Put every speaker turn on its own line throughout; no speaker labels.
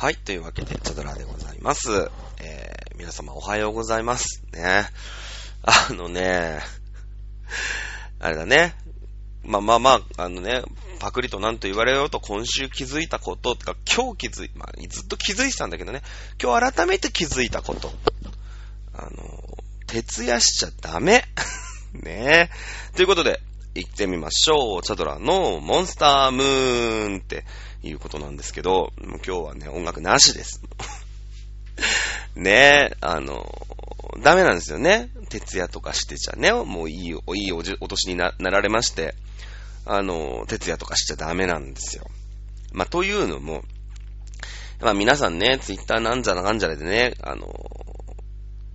はい。というわけで、チャドラでございます。えー、皆様おはようございます。ね。あのね、あれだね。まあまあまあ、あのね、パクリとなんと言われようと今週気づいたこと、とか今日気づい、まあずっと気づいてたんだけどね、今日改めて気づいたこと。あの、徹夜しちゃダメ。ねえ。ということで、行ってみましょう。チャドラのモンスタームーンっていうことなんですけど、今日はね、音楽なしです。ねえ、あの、ダメなんですよね。徹夜とかしてちゃね、もういい、いいおじお年にななられまして、あの、徹夜とかしちゃダメなんですよ。まあ、というのも、まあ皆さんね、ツイッターなんじゃらなんじゃらでね、あの、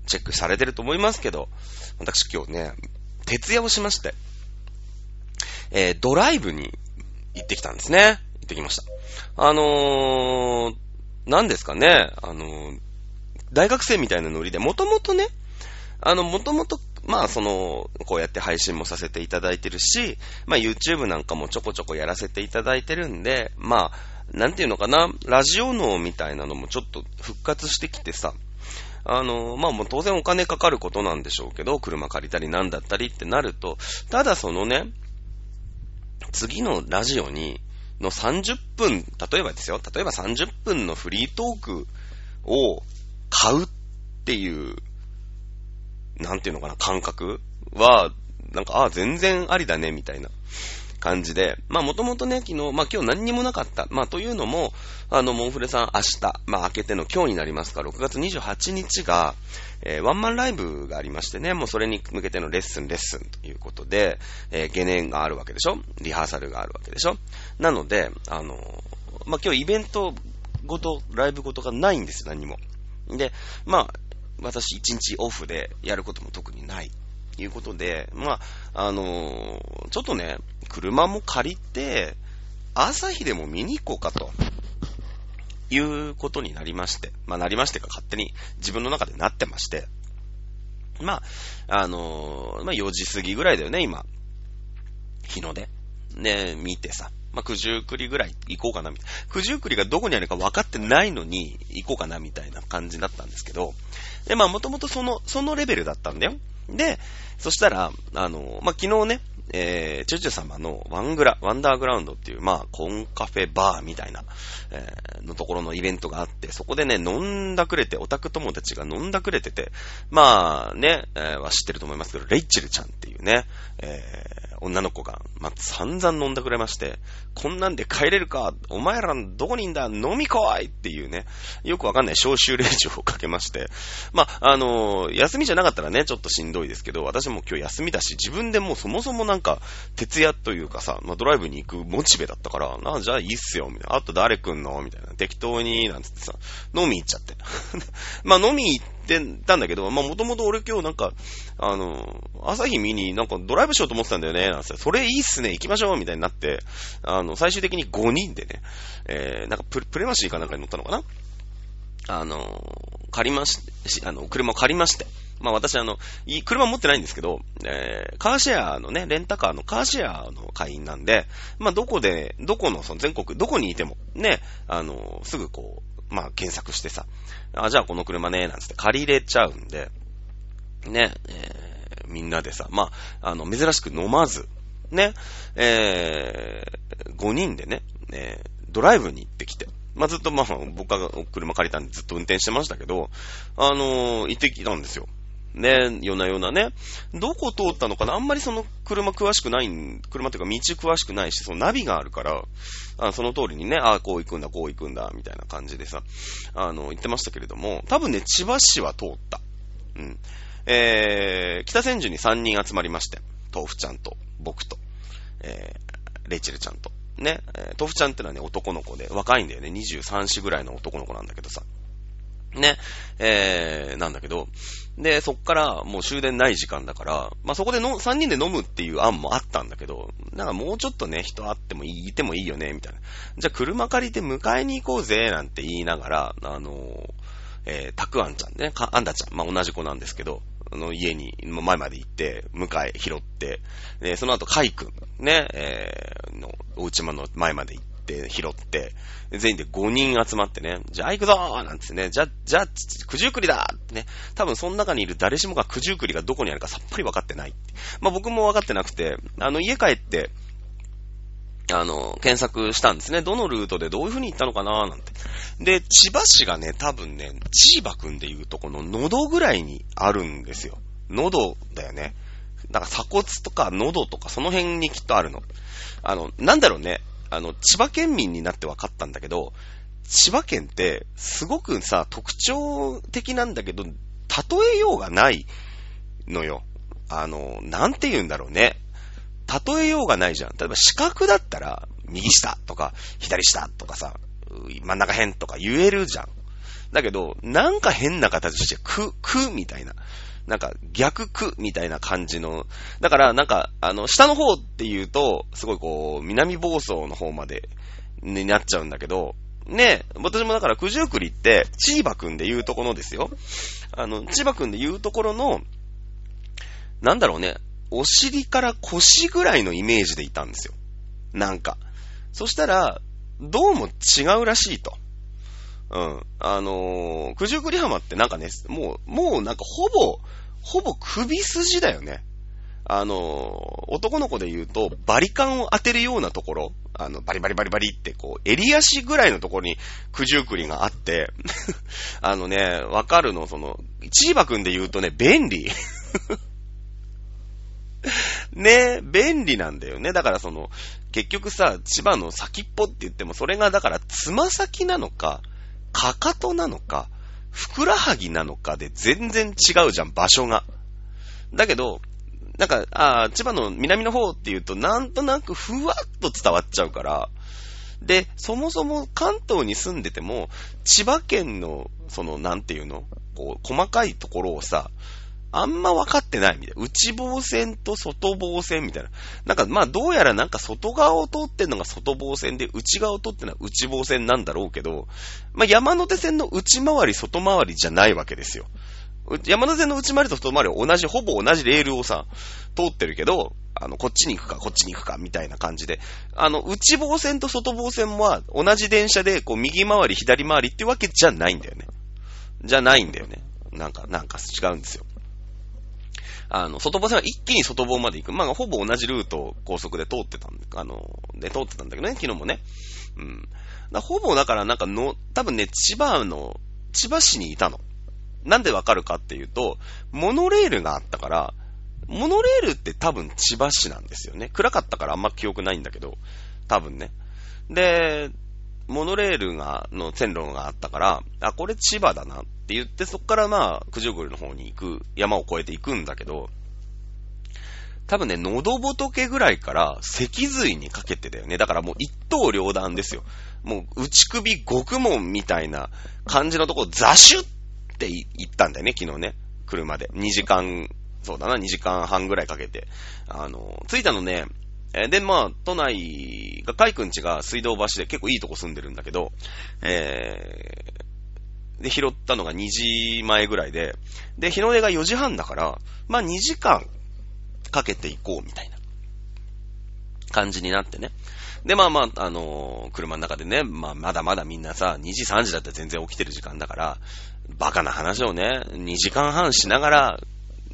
チェックされてると思いますけど、私今日ね、徹夜をしまして、えー、ドライブに行ってきたんですね。行ってきました。あのー、何ですかね、あのー、大学生みたいなノリで、もともとね、あの、もともと、まあ、その、こうやって配信もさせていただいてるし、まあ、YouTube なんかもちょこちょこやらせていただいてるんで、まあ、なんていうのかな、ラジオ脳みたいなのもちょっと復活してきてさ、あの、まあもう当然お金かかることなんでしょうけど、車借りたりなんだったりってなると、ただそのね、次のラジオに、の30分、例えばですよ、例えば30分のフリートークを買うっていう、なんていうのかな、感覚は、なんか、ああ、全然ありだね、みたいな。感じで、まあもともとね、昨日、まあ今日何にもなかった。まあというのも、あの、モンフレさん明日、まあ明けての今日になりますか、6月28日が、えーワンマンライブがありましてね、もうそれに向けてのレッスン、レッスンということで、えー、ゲネがあるわけでしょ？リハーサルがあるわけでしょ？なので、あのーまあ今日イベントごと、ライブごとがないんですよ、何も。で、まあ、私一日オフでやることも特にない。いうことで、まあ、あのーちょっとね、車も借りて、朝日でも見に行こうかと。いうことになりまして。まあ、なりましてか、勝手に自分の中でなってまして。まあ、あのーまあ、4時過ぎぐらいだよね、今。日の出。ね、見てさ。まあ、九十九里ぐらい行こうかな、みたいな。九十九里がどこにあるか分かってないのに行こうかな、みたいな感じだったんですけど。で、まあ、もともとその、そのレベルだったんだよ。で、そしたら、あの、まあ、昨日ね、えー、チュチュ様のワングラ、ワンダーグラウンドっていう、まあ、コンカフェバーみたいな、えーのところのイベントがあって、そこでね、飲んだくれて、オタク友達が飲んだくれてて、まあね、えーは知ってると思いますけど、レイチェルちゃんっていうね、えー女の子が、まあ、散々飲んだくれまして、こんなんで帰れるかお前らどこにいんだ飲み来いっていうね、よくわかんない招集令状をかけまして、まあ、あのー休みじゃなかったらね、ちょっとしんどいですけど、私も今日休みだし、自分でもうそもそもなんか、か徹夜というかさ、まあ、ドライブに行くモチベだったから、なあ、じゃあいいっすよ、みたいな。あと誰来んの？みたいな。適当に、なんつってさ、飲み行っちゃって。まあ、飲み行ってたんだけど、まあ、もともと俺今日なんか、あの朝日見になんかドライブしようと思ってたんだよね、なんつって、それいいっすね、行きましょう、みたいになって、あの、最終的に5人でね、えー、なんかプレプレマシーかなんかに乗ったのかな？あの、借りま、しあの、車を借りまして。まあ私あの、車持ってないんですけど、えー、カーシェアのね、レンタカーのカーシェアの会員なんで、まあどこで、どこの、その全国、どこにいても、ね、あの、すぐこう、まあ検索してさ、あ、じゃあこの車ね、なんつって借りれちゃうんで、ね、えー、みんなでさ、まあ、あの、珍しく飲まず、ね、えー、5人でね、えードライブに行ってきて、まあ、ずっとまあ、僕が車借りたんでずっと運転してましたけど、あのー行ってきたんですよ。ね、夜な夜なね。どこ通ったのかな？あんまりその車詳しくない、車っていうか道詳しくないし、そのナビがあるから、あその通りにね、ああこう行くんだ、こう行くんだ、みたいな感じでさ、あの、言ってましたけれども、多分ね、千葉市は通った。うん。えー、北千住に3人集まりまして、豆腐ちゃんと、僕と、えー、レイチェルちゃんと。ね、豆腐ちゃんってのはね、男の子で、若いんだよね、23歳ぐらいの男の子なんだけどさ。ね、えー、なんだけど、で、そっからもう終電ない時間だから、まあ、そこでの3人で飲むっていう案もあったんだけど、なんかもうちょっとね、人あってもいい、いてもいいよね、みたいな。じゃあ車借りて迎えに行こうぜ、なんて言いながら、あのーえー、たくあんちゃんね、かあんだちゃん、まあ、同じ子なんですけど、あの、家に、前まで行って、迎え、拾って、で、その後、かいくん、ね、えー、の、お家まの前まで行ってって拾って、全員で5人集まってね、じゃあ行くぞーなんつってね、じゃ、じゃあ、九十九里だってね、多分その中にいる誰しもが九十九里がどこにあるかさっぱり分かってない。まあ僕も分かってなくて、あの家帰って、あの、検索したんですね。どのルートでどういう風に行ったのかなーなんて。で、千葉市がね、多分ね、千葉くんでいうとこの喉ぐらいにあるんですよ。喉だよね。だから鎖骨とか喉とかその辺にきっとあるの。あの、なんだろうね。あの、千葉県民になって分かったんだけど、千葉県ってすごくさ、特徴的なんだけど、例えようがないのよ。あの、なんて言うんだろうね。例えようがないじゃん。例えば四角だったら、右下とか、左下とかさ、真ん中辺とか言えるじゃん。だけど、なんか変な形して、く、くみたいな。なんか逆くみたいな感じの。だからなんか、あの、下の方って言うと、すごいこう、南房総の方まで、になっちゃうんだけど、ね、私もだから九十九里って、千葉くんで言うところですよ。あの、千葉くんで言うところの、なんだろうね、お尻から腰ぐらいのイメージでいたんですよ。なんか。そしたら、どうも違うらしいと。うん。あのー、九十九里浜ってなんかね、もう、もうなんかほぼ、ほぼ首筋だよね。あの、男の子で言うと、バリカンを当てるようなところ、あの、バリバリバリバリって、こう、襟足ぐらいのところに九十九里があって、あのね、わかるの、その、チーバくんで言うとね、便利。ね便利なんだよね。だからその、結局さ、千葉の先っぽって言っても、それがだから、つま先なのか、かかとなのか、ふくらはぎなのかで全然違うじゃん、場所が。だけど、なんか、ああ、千葉の南の方っていうと、なんとなくふわっと伝わっちゃうから、で、そもそも関東に住んでても、千葉県の、その、なんていうのこう、細かいところをさ、あんま分かってないみたいな。内房線と外房線みたいな。なんか、まあ、どうやらなんか外側を通ってんのが外房線で、内側を通ってんのは内房線なんだろうけど、まあ、山手線の内回り、外回りじゃないわけですよ。山手線の内回りと外回りは同じ、ほぼ同じレールをさ、通ってるけど、あの、こっちに行くか、こっちに行くか、みたいな感じで、あの、内房線と外房線は同じ電車で、こう、右回り、左回りってわけじゃないんだよね。じゃないんだよね。なんか、なんか違うんですよ。あの、外房線は一気に外房まで行く。まあ、ほぼ同じルート高速で通ってたんあの、で通ってたんだけどね、昨日もね。うん。だほぼだからなんかの、多分ね、千葉の、千葉市にいたの。なんでわかるかっていうと、モノレールがあったから、モノレールって多分千葉市なんですよね。暗かったからあんま記憶ないんだけど、多分ね。で、モノレールが、の線路があったから、あ、これ千葉だなって言って、そこからまあ、九十九里の方に行く、山を越えて行くんだけど、多分ね、喉仏ぐらいから脊髄にかけてだよね。だからもう一刀両断ですよ。もう内首極門みたいな感じのとこザシュって言ったんだよね、昨日ね。車で。2時間、そうだな、2時間半ぐらいかけて。あの、着いたのね、で、まあ、都内が、海くんちが水道橋で結構いいとこ住んでるんだけど、えー、で、拾ったのが2時前ぐらいで、で、日の出が4時半だから、まあ2時間かけていこうみたいな感じになってね。で、まあまあ、あのー、車の中でね、まあまだまだみんなさ、2時3時だったら全然起きてる時間だから、バカな話をね、2時間半しながら、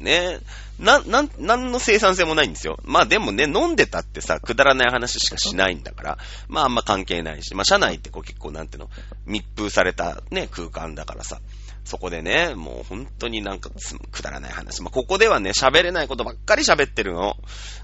ね、な、なん、なんの生産性もないんですよ。まあでもね、飲んでたってさ、くだらない話しかしないんだから、まああんま関係ないし、まあ車内ってこう結構なんていうの、密封されたね、空間だからさ、そこでね、もう本当になんかくだらない話。まあ、ここではね、喋れないことばっかり喋ってるの。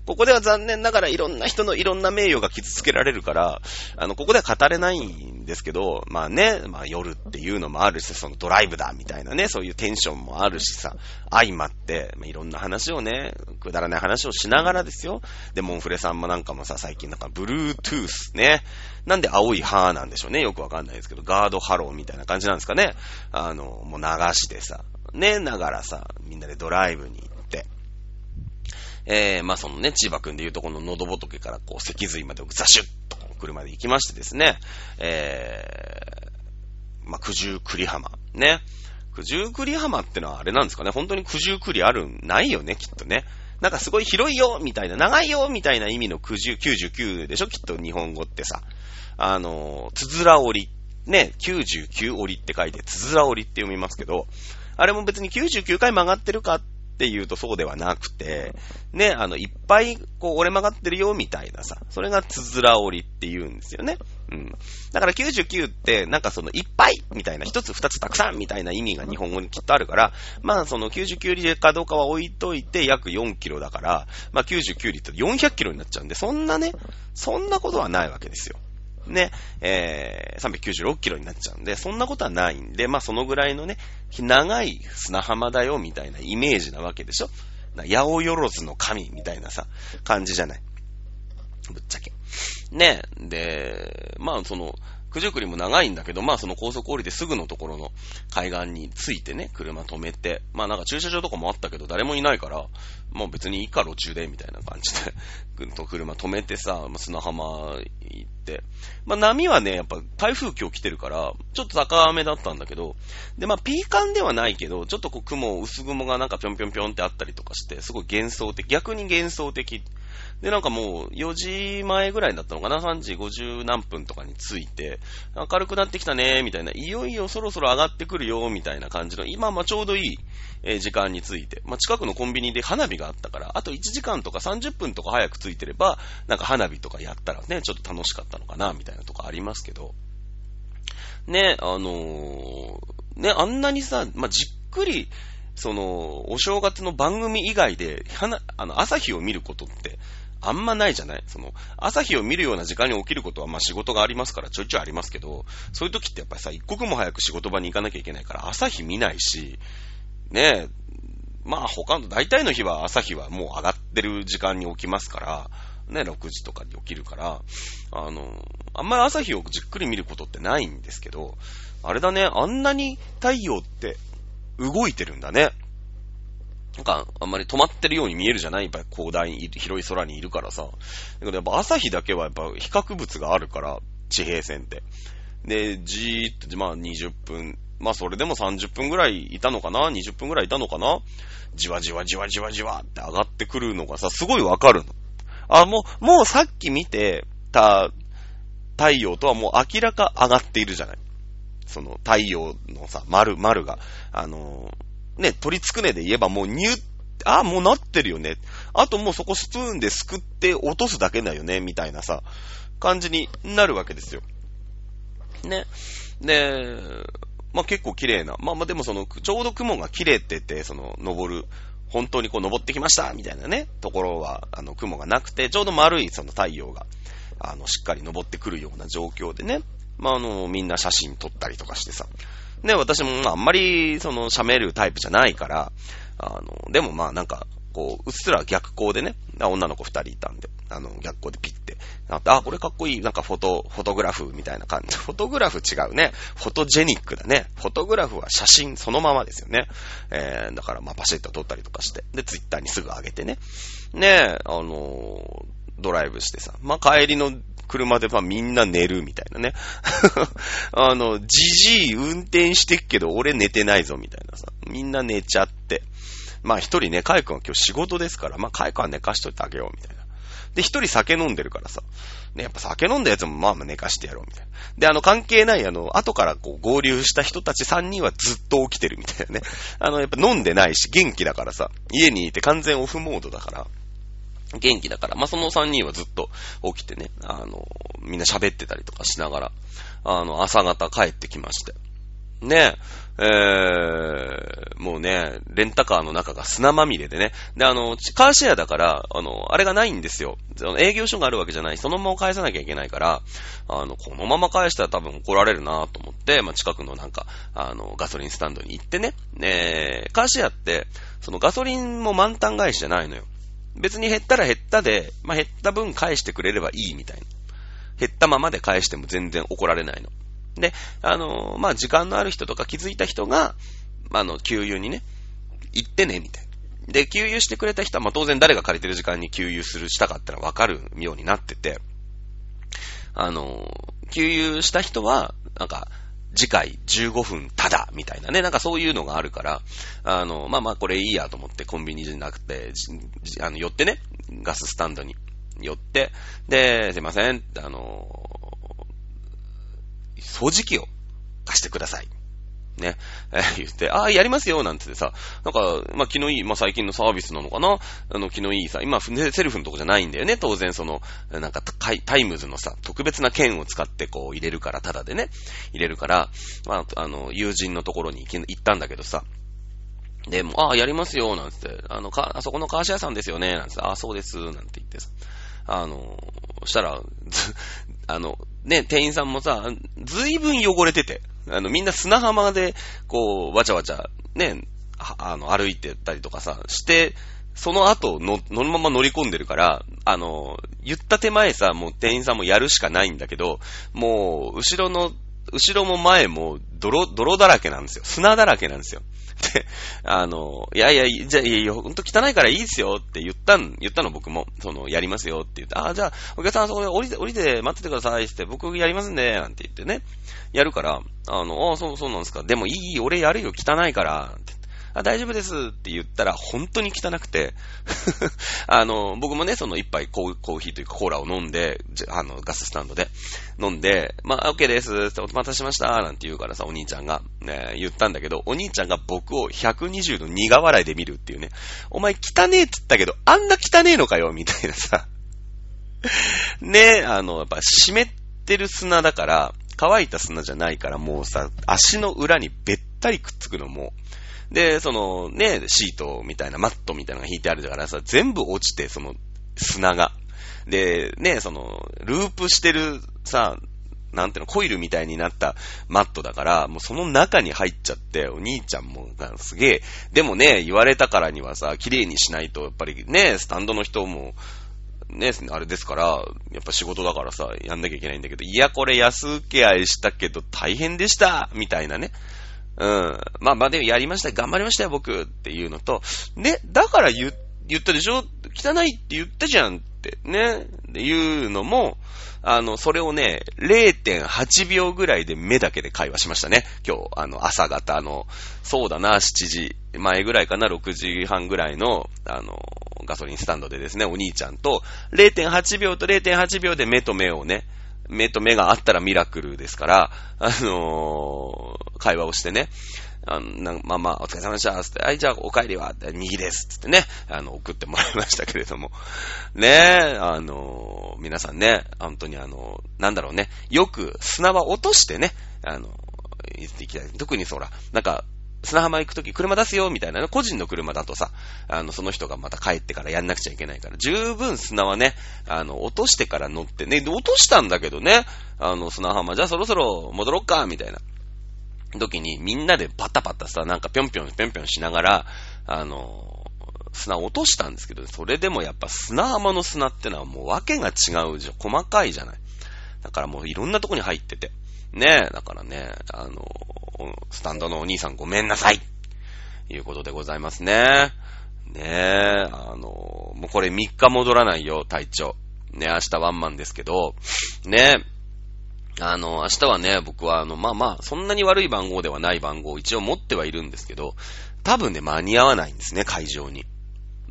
ここでは残念ながらいろんな人のいろんな名誉が傷つけられるから、あの、ここでは語れないんですけど、まあね、まあ夜っていうのもあるし、そのドライブだみたいなね、そういうテンションもあるしさ、相まって、まあ、いろんな話をね、くだらない話をしながらですよ。で、モンフレさんもなんかもさ、最近なんか、ブルートゥースね、なんで青い歯なんでしょうね。よくわかんないですけど、ガードハローみたいな感じなんですかね。あの、もう流してさ、ね、ながらさ、みんなでドライブに、えー、まあそのね、千葉くんで言うとこの喉仏からこう、脊髄までザシュッと車で行きましてですね、えー、まあ九十九里浜、ね。九十九里浜ってのはあれなんですかね。本当に九十九里ある、ないよね、きっとね。なんかすごい広いよみたいな、長いよみたいな意味の99でしょきっと日本語ってさ。あの、つづら折り。ね、99折りって書いて、つづら折りって読みますけど、あれも別に99回曲がってるかって言うとそうではなくて、ね、あの、いっぱい、こう、折れ曲がってるよ、みたいなさ、それがつづら折りって言うんですよね。うん。だから99って、なんかその、いっぱいみたいな、一つ二つたくさんみたいな意味が日本語にきっとあるから、まあその99リかどうかは置いといて、約4キロだから、まあ99リットル400キロになっちゃうんで、そんなね、そんなことはないわけですよ。ね、えー、396キロになっちゃうんで、そんなことはないんで、まあそのぐらいのね、長い砂浜だよみたいなイメージなわけでしょ？八百万の神みたいなさ、感じじゃない？ぶっちゃけ。ね、で、まあその、九十九里も長いんだけど、まあその高速降りてすぐのところの海岸に着いてね、車止めて、まあなんか駐車場とかもあったけど誰もいないから、もう別にいいか路中で、みたいな感じで、ぐ んと車止めてさ、砂浜行って、まあ波はね、やっぱ台風今日来てるから、ちょっと高めだったんだけど、でまあピーカンではないけど、ちょっとこう雲、薄雲がなんかぴょんぴょんぴょんってあったりとかして、すごい幻想的、逆に幻想的で、なんかもう4時前ぐらいだったのかな ?3 時50何分とかに着いて、明るくなってきたね、みたいな、いよいよそろそろ上がってくるよ、みたいな感じの、今まちょうどいい、え時間に着いて、まあ、近くのコンビニで花火があったから、あと1時間とか30分とか早く着いてれば、なんか花火とかやったらね、ちょっと楽しかったのかな、みたいなとこありますけど、ね、あのー、ね、あんなにさ、まあ、じっくり、その、お正月の番組以外で、あの、朝日を見ることって、あんまないじゃない？その、朝日を見るような時間に起きることは、まあ仕事がありますからちょいちょいありますけど、そういう時ってやっぱりさ、一刻も早く仕事場に行かなきゃいけないから、朝日見ないし、ねえ、まあ他の、大体の日は朝日はもう上がってる時間に起きますから、ね、6時とかに起きるから、あの、あんまり朝日をじっくり見ることってないんですけど、あれだね、あんなに太陽って動いてるんだね。なんか、あんまり止まってるように見えるじゃない？やっぱり広大に、広い空にいるからさ。だけどやっぱ朝日だけはやっぱ比較物があるから、地平線って。で、じーっと、まあ20分、まあそれでも30分ぐらいいたのかな ?20 分ぐらいいたのかな？じわじわじわじわじわって上がってくるのがさ、すごいわかるの。あ、もう、もうさっき見てた太陽とはもう明らか上がっているじゃない。その太陽のさ、丸、丸が、あのーね、取りつくねで言えばもうニュッ、あ、もうなってるよね。あともうそこスプーンですくって落とすだけだよね、みたいなさ、感じになるわけですよ。ね。で、まあ、結構綺麗な。まあまあでもその、ちょうど雲が綺麗って言って、その、登る、本当にこう登ってきましたみたいなね、ところは、あの、雲がなくて、ちょうど丸いその太陽が、あの、しっかり登ってくるような状況でね、まああの、みんな写真撮ったりとかしてさ、ね、私もまああんまり、その、喋るタイプじゃないから、あの、でもまあなんか、こう、うっすら逆光でね、女の子二人いたんで、あの、逆光でピッて、あ、これかっこいい、なんかフォト、フォトグラフみたいな感じ。フォトグラフ違うね。フォトジェニックだね。フォトグラフは写真そのままですよね。えー、だからまあパシッと撮ったりとかして、で、ツイッターにすぐ上げてね。ねあのー、ドライブしてさ、まあ帰りの車でまあみんな寝るみたいなね。あの、じじい運転してっけど俺寝てないぞみたいなさ。みんな寝ちゃって。まあ一人ね、カイ君は今日仕事ですから、まあカイ君は寝かしといてあげようみたいな。で、一人酒飲んでるからさ。ね、やっぱ酒飲んだやつもまあまあ寝かしてやろうみたいな。で、あの関係ないあの、後からこう合流した人たち3人はずっと起きてるみたいなね。あの、やっぱ飲んでないし元気だからさ。家にいて完全オフモードだから。元気だから、まあ、その3人はずっと起きてね、あの、みんな喋ってたりとかしながら、あの、朝方帰ってきまして。ねえ、えー、もうね、レンタカーの中が砂まみれでね。で、あの、カーシェアだから、あの、あれがないんですよ。営業所があるわけじゃない。そのまま返さなきゃいけないから、あの、このまま返したら多分怒られるなと思って、まあ、近くのなんか、あの、ガソリンスタンドに行ってね。ねえカーシェアって、そのガソリンも満タン返しじゃないのよ。別に減ったら減ったで、まあ、減った分返してくれればいいみたいな。減ったままで返しても全然怒られないの。で、あの、まあ、時間のある人とか気づいた人が、まあの、給油にね、行ってね、みたいな。で、給油してくれた人は、まあ、当然誰が借りてる時間に給油する、したかったらわかるようになってて、あの、給油した人は、なんか、次回15分ただ、みたいなね、なんかそういうのがあるから、あの、まあまあこれいいやと思ってコンビニじゃなくて、あの、寄ってね、ガススタンドに。寄って、で、すいません、あの、掃除機を貸してください。ね、えー、言って、ああ、やりますよ、なんつってさ、なんか、まあ、気のいい、まあ、最近のサービスなのかな？あの、気のいいさ、今、セルフのとこじゃないんだよね、当然その、なんか、タイムズのさ、特別な券を使ってこう入れるから、ただでね、入れるから、まあ、あの、友人のところに行行ったんだけどさ、で、もああ、やりますよ、なんつって、あの、か、あそこのカーシェアさんですよね、なんつって、ああ、そうです、なんて言ってさ、あの、したら、あの、ね、店員さんもさ、ずいぶん汚れてて、あの、みんな砂浜で、こう、わちゃわちゃ、ね、あの、歩いてたりとかさ、して、その後の、のまま乗り込んでるから、あの、言った手前さ、もう店員さんもやるしかないんだけど、もう、後ろの、後ろも前も、泥、泥だらけなんですよ。砂だらけなんですよ。って、あの、いやいや、じゃあ、いやほんと汚いからいいですよって言ったん、言ったの僕も、その、やりますよって言って、ああ、じゃあ、お客さんそこで降りて、降りて待っててくださいって、僕やりますんで、なんて言ってね、やるから、あの、あそう、そうなんですか。でもいい、俺やるよ、汚いから、って。あ、大丈夫です。って言ったら、本当に汚くて。あの、僕もね、その一杯コーヒーというかコーラを飲んで、あの、ガススタンドで飲んで、まあ、OK です。ってお待たせしました。なんて言うからさ、お兄ちゃんが、ね、言ったんだけど、お兄ちゃんが僕を120度苦笑いで見るっていうね、お前汚ねえって言ったけど、あんな汚ねえのかよみたいなさ。ね、あの、やっぱ湿ってる砂だから、乾いた砂じゃないからもうさ、足の裏にべったりくっつくのも、で、そのね、シートみたいな、マットみたいなのが引いてあるからさ、全部落ちて、その砂が。で、ね、その、ループしてるさ、なんていうの、コイルみたいになったマットだから、もうその中に入っちゃって、お兄ちゃんも、すげえ、でもね、言われたからにはさ、綺麗にしないと、やっぱりね、スタンドの人も、ね、あれですから、やっぱ仕事だからさ、やんなきゃいけないんだけど、いや、これ安請け合いしたけど大変でしたみたいなね。うん。まあまあでもやりました。頑張りましたよ、僕っていうのと、ね、だから言、言ったでしょ？汚いって言ったじゃんってね、っていうのも、あの、それをね、0.8秒ぐらいで目だけで会話しましたね。今日、あの、朝方の、そうだな、7時前ぐらいかな、6時半ぐらいの、あの、ガソリンスタンドでですね、お兄ちゃんと、0.8秒と0.8秒で目と目をね、目と目があったらミラクルですから、あのー、会話をしてね、あの、まあまあ、お疲れ様でした、つって、はい、じゃあお帰りは、右です、つってね、あの、送ってもらいましたけれども。ねえ、あの、皆さんね、本当にあの、なんだろうね、よく砂は落としてね、あの、言っていきたい。特にそら、なんか、砂浜行くとき車出すよ、みたいな、個人の車だとさ、あの、その人がまた帰ってからやんなくちゃいけないから、十分砂はね、あの、落としてから乗ってね、落としたんだけどね、あの、砂浜、じゃあそろそろ戻ろっか、みたいな。時にみんなでパタパタさ、なんかぴょんぴょんぴょんぴょんしながら、あの、砂落としたんですけど、それでもやっぱ砂浜の砂ってのはもう訳が違うじゃん。細かいじゃない。だからもういろんなとこに入ってて。ねえ、だからね、あの、スタンドのお兄さんごめんなさいいうことでございますね。ねえ、あの、もうこれ3日戻らないよ、体調。ね、明日ワンマンですけど、ねあの、明日はね、僕はあの、まあまあ、そんなに悪い番号ではない番号を一応持ってはいるんですけど、多分ね、間に合わないんですね、会場に。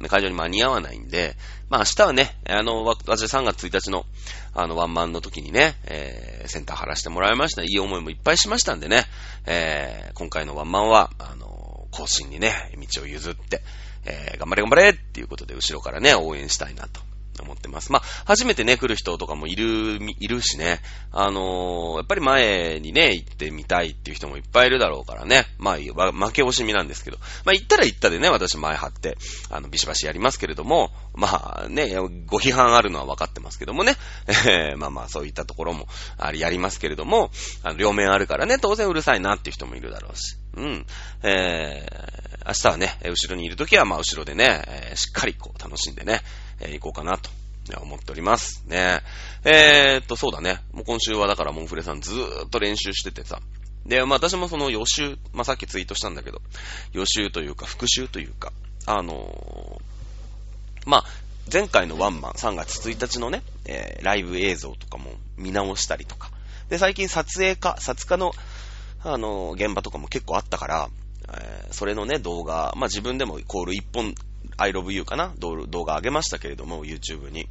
会場に間に合わないんで、まあ明日はね、あの、私3月1日の、あの、ワンマンの時にね、えー、センター張らせてもらいました。いい思いもいっぱいしましたんでね、えー、今回のワンマンは、あの、更新にね、道を譲って、えー、頑張れ頑張れっていうことで後ろからね、応援したいなと思ってます。まあ、初めてね、来る人とかもいる、いるしね、あのー、やっぱり前にね、行ってみたいっていう人もいっぱいいるだろうからね、まあ、負け惜しみなんですけど、まあ、行ったら行ったでね、私前張って、あの、ビシバシやりますけれども、まあね、ご批判あるのは分かってますけどもね、えー、まあまあ、そういったところも、あれやりますけれども、あの、両面あるからね、当然うるさいなっていう人もいるだろうし、うん、えー、明日はね、後ろにいるときは、まあ、後ろでね、えー、しっかりこう、楽しんでね、えー、行こうかなと思っております。ね。えー、っと、そうだね。もう今週はだからモンフレさんずーっと練習しててさ。で、まあ私もその予習、まあさっきツイートしたんだけど、予習というか復習というか、あのー、まあ、前回のワンマン3月1日のね、えー、ライブ映像とかも見直したりとか。で、最近撮影家、撮家のあの、現場とかも結構あったから、えー、それのね、動画、まあ、自分でもイコール1本、I love you かな？動画上げましたけれども、YouTube に。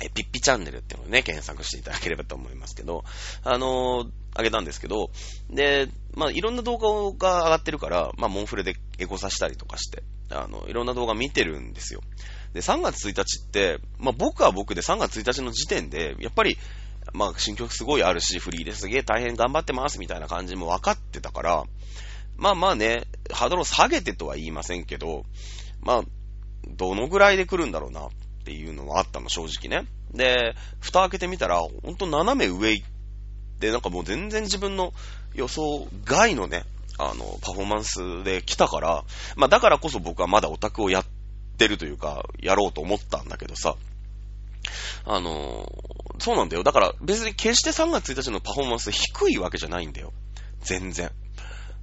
え、ピッピチャンネルっていうのをね、検索していただければと思いますけど、あのー、あげたんですけど、で、まあ、いろんな動画が上がってるから、まあ、モンフレでエゴさしたりとかして、あの、いろんな動画見てるんですよ。で、3月1日って、まあ、僕は僕で3月1日の時点で、やっぱり、まあ、新曲すごいあるし、フリーですげえ大変頑張ってますみたいな感じも分かってたから、まあまあね、ハードルを下げてとは言いませんけど、まあ、どのぐらいで来るんだろうなっていうのはあったの、正直ね。で、蓋開けてみたら、ほんと斜め上行って、なんかもう全然自分の予想外のね、あの、パフォーマンスで来たから、まあだからこそ僕はまだオタクをやってるというか、やろうと思ったんだけどさ、あのそうなんだよ。だから別に決して3月1日のパフォーマンス低いわけじゃないんだよ。全然。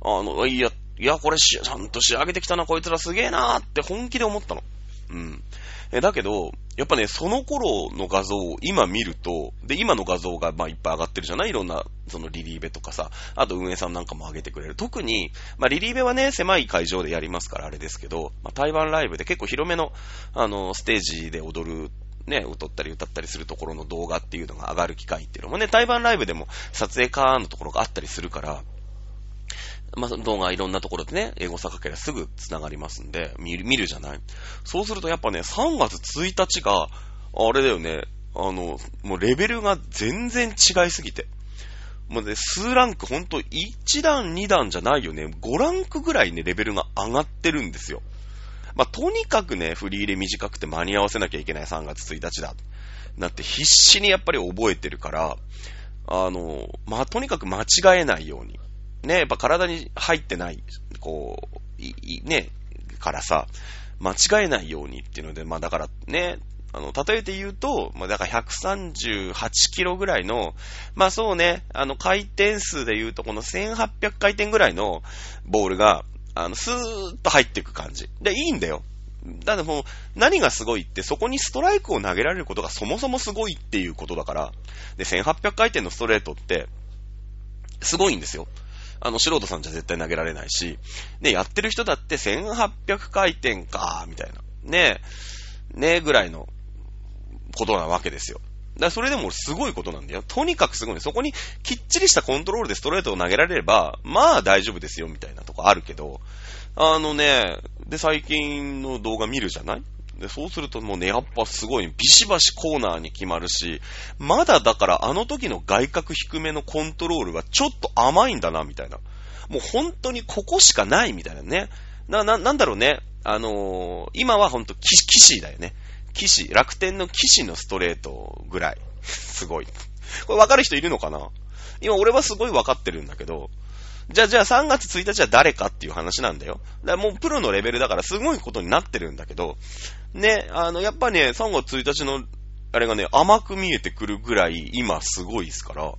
あの、いや、いや、これし、ちゃんと仕上げてきたな、こいつらすげえなーって本気で思ったの。うん。え、だけど、やっぱね、その頃の画像を今見ると、で、今の画像がまあいっぱい上がってるじゃない？いろんな、そのリリーベとかさ、あと運営さんなんかも上げてくれる。特に、まあリリーベはね、狭い会場でやりますからあれですけど、まあ台湾ライブで結構広めの、あの、ステージで踊るね、歌ったり歌ったりするところの動画っていうのが上がる機会っていうのもね、台湾ライブでも撮影カーのところがあったりするから、まあ、動画いろんなところでね、英語さかけりゃすぐ繋がりますんで、見る、見るじゃないそうするとやっぱね、3月1日が、あれだよね、あの、もうレベルが全然違いすぎて。もうね、数ランクほんと1段2段じゃないよね。5ランクぐらいね、レベルが上がってるんですよ。まあ、とにかくね、フリーで短くて間に合わせなきゃいけない3月1日だ。なって必死にやっぱり覚えてるから、あの、まあ、とにかく間違えないように。ね、やっぱ体に入ってない、こう、い、い、ね、からさ、間違えないようにっていうので、まあだからね、あの、例えて言うと、まあだから138キロぐらいの、まあそうね、あの回転数で言うとこの1800回転ぐらいのボールが、あの、スーッと入っていく感じ。で、いいんだよ。だってもう、何がすごいって、そこにストライクを投げられることがそもそもすごいっていうことだから、で、1800回転のストレートって、すごいんですよ。あの、素人さんじゃ絶対投げられないし、ね、やってる人だって1800回転か、みたいな。ねねぐらいのことなわけですよ。だからそれでもすごいことなんだよ。とにかくすごい。そこにきっちりしたコントロールでストレートを投げられれば、まあ大丈夫ですよ、みたいなとこあるけど、あのね、で、最近の動画見るじゃない？で、そうするともうね、やっぱすごい、ビシバシコーナーに決まるし、まだだからあの時の外角低めのコントロールがちょっと甘いんだな、みたいな。もう本当にここしかないみたいなね。な、な、なんだろうね。あのー、今は本当騎士だよね。騎士、楽天の騎士のストレートぐらい。すごい。これ分かる人いるのかな？今俺はすごい分かってるんだけど、じゃあ、じゃあ3月1日は誰かっていう話なんだよ。だもうプロのレベルだからすごいことになってるんだけど、ね、あの、やっぱね、3月1日の、あれがね、甘く見えてくるぐらい、今すごいですから、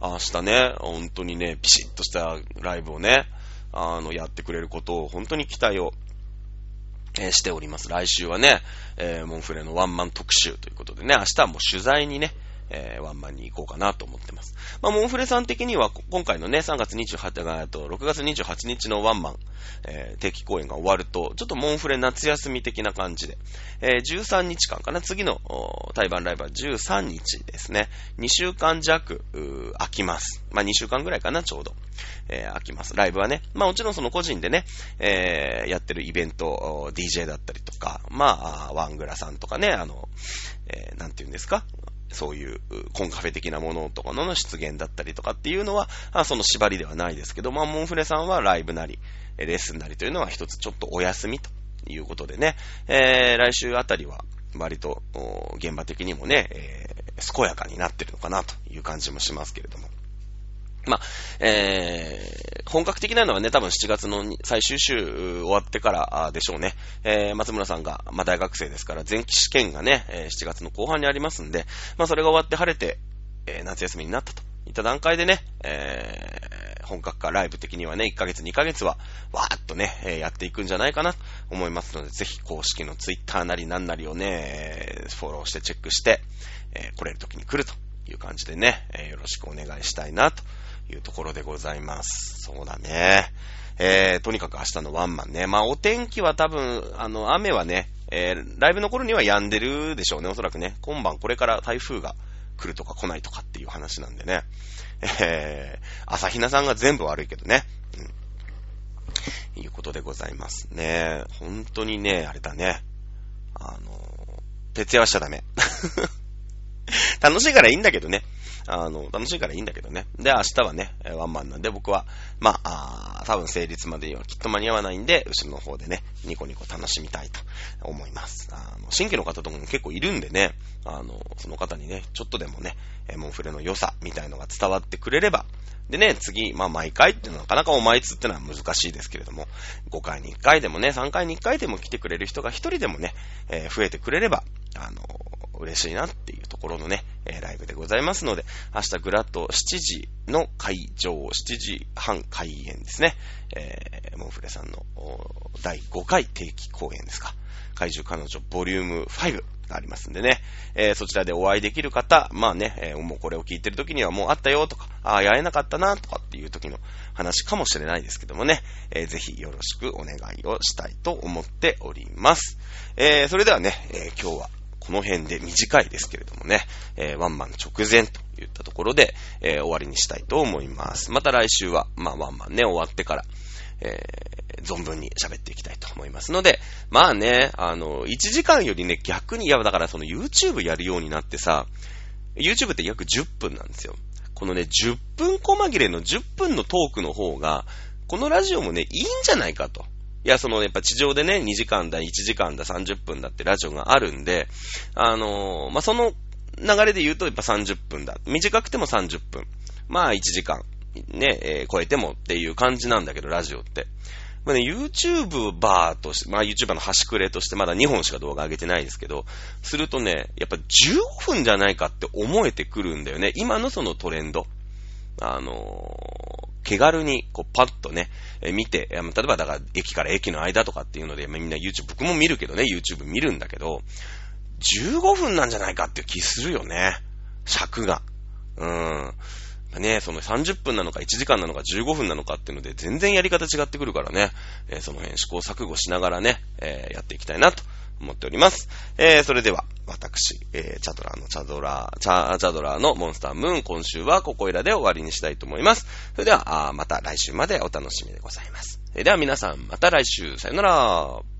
明日ね、本当にね、ピシッとしたライブをね、あの、やってくれることを本当に期待を、えー、しております。来週はね、えー、モンフレのワンマン特集ということでね、明日はもう取材にね、えー、ワンマンに行こうかなと思ってます。まあ、モンフレさん的には、今回のね、3月28日と6月28日のワンマン、えー、定期公演が終わると、ちょっとモンフレ夏休み的な感じで、えー、13日間かな、次の対バンライブは13日ですね。2週間弱、空きます。まあ、2週間ぐらいかな、ちょうど。えー、空きます。ライブはね。まあ、もちろんその個人でね、え、やってるイベント、DJ だったりとか、まあ、ワングラさんとかね、あの、えー、なんて言うんですか？そういうコンカフェ的なものとかの出現だったりとかっていうのは、その縛りではないですけど、まあ、モンフレさんはライブなり、レッスンなりというのは一つちょっとお休みということでね、えー、来週あたりは割と現場的にもね、えー、健やかになってるのかなという感じもしますけれども。まあ、えー、本格的なのはね、多分7月の最終週終わってからでしょうね。えー、松村さんが、まあ、大学生ですから、前期試験がね、え、7月の後半にありますんで、まあ、それが終わって晴れて、えー、夏休みになったといった段階でね、えー、本格化ライブ的にはね、1ヶ月2ヶ月は、わーっとね、えー、やっていくんじゃないかなと思いますので、ぜひ公式のツイッターなりなんなりをね、フォローしてチェックして、えー、来れる時に来るという感じでね、え、よろしくお願いしたいなというところでございます。そうだね。えー、とにかく明日のワンマンね。まあ、お天気は多分、あの、雨はね、えー、ライブの頃には止んでるでしょうね、おそらくね。今晩これから台風が来るとか来ないとかっていう話なんでね。えー、朝比奈さんが全部悪いけどね。うん。いうことでございますね。本当にね、あれだね。あの、徹夜はしちゃダメ。楽しいからいいんだけどね。あの、楽しいからいいんだけどね。で、明日はね、ワンマンなんで僕は、まあ、あ多分成立までにはきっと間に合わないんで、後ろの方でね、ニコニコ楽しみたいと思います。あの、新規の方とも結構いるんでね、あの、その方にね、ちょっとでもね、モンフレの良さみたいのが伝わってくれれば、でね、次、まあ毎回っていうのはなかなかお前つってのは難しいですけれども、5回に1回でもね、3回に1回でも来てくれる人が1人でもね、えー、増えてくれれば、あの、嬉しいなっていうところのね、えー、ライブでございますので、明日グラッと7時の会場、7時半開演ですね。えー、モンフレさんの第5回定期公演ですか。怪獣彼女ボリューム5がありますんでね、えー、そちらでお会いできる方、まあね、えー、もうこれを聞いてる時にはもうあったよとか、ああ、やれなかったなとかっていう時の話かもしれないですけどもね、えー、ぜひよろしくお願いをしたいと思っております。えー、それではね、え、今日はこの辺で短いですけれどもね、えー、ワンマン直前といったところで、えー、終わりにしたいと思います。また来週は、まあワンマンね、終わってから、えー、存分に喋っていきたいと思いますので、まあね、あの、1時間よりね、逆に、いや、だからその YouTube やるようになってさ、YouTube って約10分なんですよ。このね、10分細切れの10分のトークの方が、このラジオもね、いいんじゃないかと。いや、その、やっぱ地上でね、2時間だ、1時間だ、30分だってラジオがあるんで、あのー、まあ、その流れで言うとやっぱ30分だ。短くても30分。まあ1時間、ね、えー、超えてもっていう感じなんだけど、ラジオって。まあね、YouTube バーとして、まあ YouTuber の端くれとしてまだ2本しか動画上げてないですけど、するとね、やっぱ15分じゃないかって思えてくるんだよね。今のそのトレンド。あのー、気軽に、こう、パッとね、え見て、例えばだから、駅から駅の間とかっていうので、みんな YouTube、僕も見るけどね、YouTube 見るんだけど、15分なんじゃないかっていう気するよね。尺が。うーん。ね、その30分なのか1時間なのか15分なのかっていうので全然やり方違ってくるからね、えー、その辺試行錯誤しながらね、えー、やっていきたいなと思っております。えー、それでは、私、えー、チャドラーのチャドラー、チャ、チャドラーのモンスタームーン、今週はここいらで終わりにしたいと思います。それでは、あまた来週までお楽しみでございます。えー、では皆さん、また来週、さよなら。